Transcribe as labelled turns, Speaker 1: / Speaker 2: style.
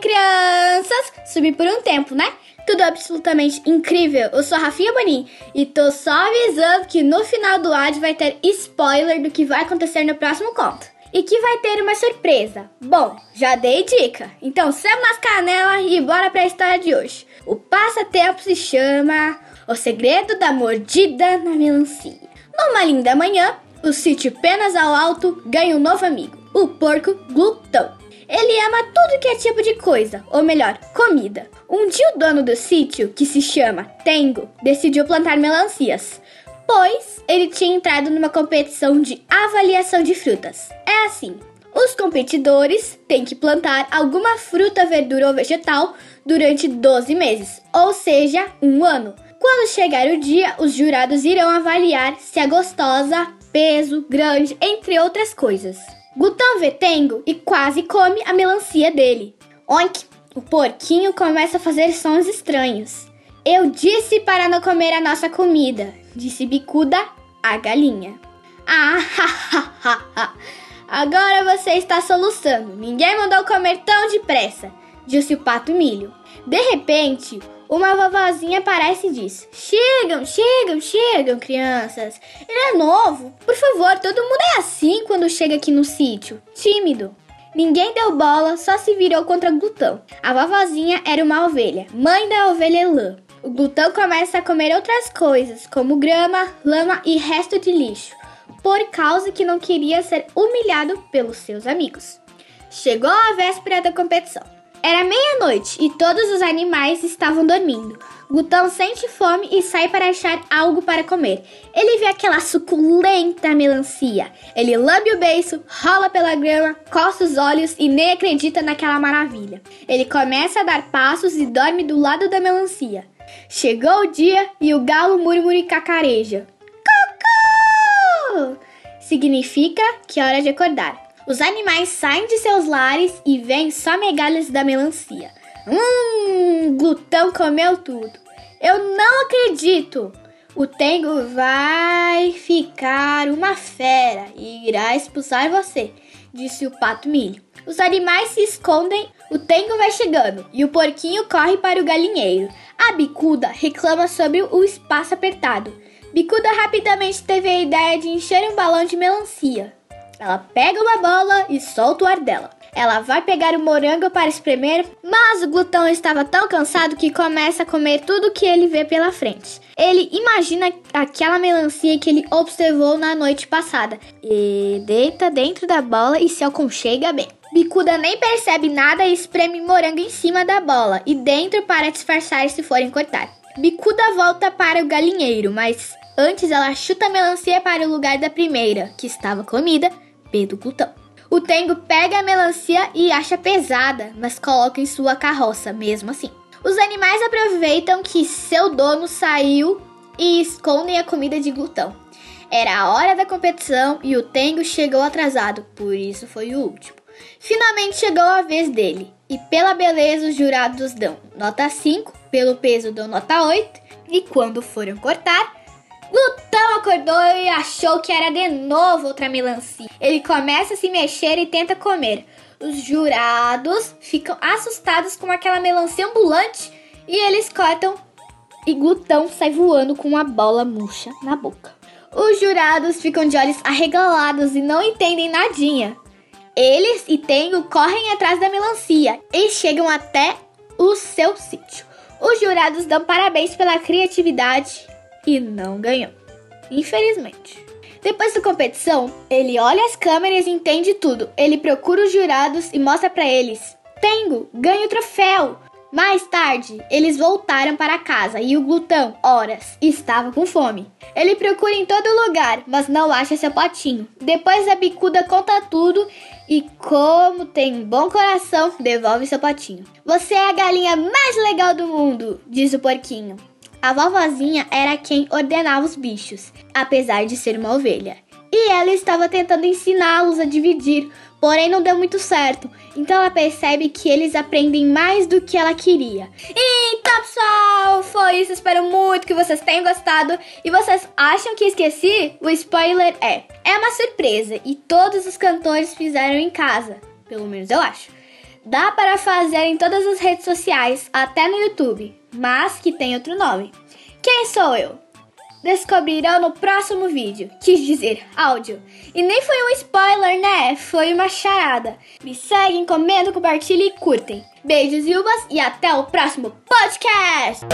Speaker 1: crianças! Subi por um tempo, né? Tudo absolutamente incrível. Eu sou a Rafinha Bonin e tô só avisando que no final do áudio vai ter spoiler do que vai acontecer no próximo conto. E que vai ter uma surpresa. Bom, já dei dica. Então sema nas canelas e bora pra história de hoje. O passatempo se chama O Segredo da Mordida na Melancia. Numa linda manhã, o sítio Penas ao Alto ganha um novo amigo, o porco glutão. Ele ama tudo que é tipo de coisa, ou melhor, comida. Um dia o dono do sítio, que se chama Tengo, decidiu plantar melancias, pois ele tinha entrado numa competição de avaliação de frutas. É assim, os competidores têm que plantar alguma fruta, verdura ou vegetal durante 12 meses, ou seja, um ano. Quando chegar o dia, os jurados irão avaliar se é gostosa, peso, grande, entre outras coisas. Gutão vê Tengo e quase come a melancia dele. Oink! O porquinho começa a fazer sons estranhos. Eu disse para não comer a nossa comida, disse Bicuda, a galinha. Ah, ha, ha, ha, ha. Agora você está soluçando. Ninguém mandou comer tão depressa, disse o pato milho. De repente, uma vovozinha aparece e diz: Chegam, chegam, chegam, crianças. Ele é novo. Por favor, todo mundo é assim quando chega aqui no sítio. Tímido. Ninguém deu bola, só se virou contra o glutão. A vovozinha era uma ovelha, mãe da ovelha lã. O glutão começa a comer outras coisas, como grama, lama e resto de lixo, por causa que não queria ser humilhado pelos seus amigos. Chegou a véspera da competição. Era meia-noite e todos os animais estavam dormindo. Gutão sente fome e sai para achar algo para comer. Ele vê aquela suculenta melancia. Ele lambe o beiço, rola pela grama, coça os olhos e nem acredita naquela maravilha. Ele começa a dar passos e dorme do lado da melancia. Chegou o dia e o galo murmura e cacareja. Cocô! Significa que é hora de acordar. Os animais saem de seus lares e vêm só migalhas da melancia. Hum, glutão comeu tudo. Eu não acredito. O Tengo vai ficar uma fera e irá expulsar você, disse o pato milho. Os animais se escondem, o Tengo vai chegando e o porquinho corre para o galinheiro. A bicuda reclama sobre o espaço apertado. Bicuda rapidamente teve a ideia de encher um balão de melancia. Ela pega uma bola e solta o ar dela. Ela vai pegar o morango para espremer, mas o glutão estava tão cansado que começa a comer tudo que ele vê pela frente. Ele imagina aquela melancia que ele observou na noite passada e deita dentro da bola e se aconchega bem. Bicuda nem percebe nada e espreme morango em cima da bola e dentro para disfarçar se forem cortar. Bicuda volta para o galinheiro, mas antes ela chuta a melancia para o lugar da primeira, que estava comida, do. O Tengo pega a melancia e acha pesada, mas coloca em sua carroça mesmo assim. Os animais aproveitam que seu dono saiu e escondem a comida de glutão. Era a hora da competição e o Tengo chegou atrasado, por isso foi o último. Finalmente chegou a vez dele, e pela beleza os jurados dão nota 5, pelo peso dão nota 8, e quando foram cortar, Glutão acordou e achou que era de novo outra melancia. Ele começa a se mexer e tenta comer. Os jurados ficam assustados com aquela melancia ambulante e eles cortam e Glutão sai voando com uma bola murcha na boca. Os jurados ficam de olhos arregalados e não entendem nadinha. Eles e Tengo correm atrás da melancia e chegam até o seu sítio. Os jurados dão parabéns pela criatividade e não ganhou. Infelizmente. Depois da competição, ele olha as câmeras e entende tudo. Ele procura os jurados e mostra para eles: Tengo, ganho o troféu! Mais tarde, eles voltaram para casa e o glutão, horas, estava com fome. Ele procura em todo lugar, mas não acha seu potinho. Depois a bicuda conta tudo e, como tem um bom coração, devolve seu potinho. Você é a galinha mais legal do mundo, diz o porquinho. A vovozinha era quem ordenava os bichos, apesar de ser uma ovelha. E ela estava tentando ensiná-los a dividir, porém não deu muito certo. Então ela percebe que eles aprendem mais do que ela queria. Então, pessoal, foi isso. Espero muito que vocês tenham gostado. E vocês acham que esqueci? O spoiler é: é uma surpresa e todos os cantores fizeram em casa. Pelo menos eu acho. Dá para fazer em todas as redes sociais, até no YouTube, mas que tem outro nome. Quem sou eu? Descobrirão no próximo vídeo. Quis dizer áudio. E nem foi um spoiler, né? Foi uma charada. Me seguem, comentam, compartilhem e curtem. Beijos, Yubas, e até o próximo podcast!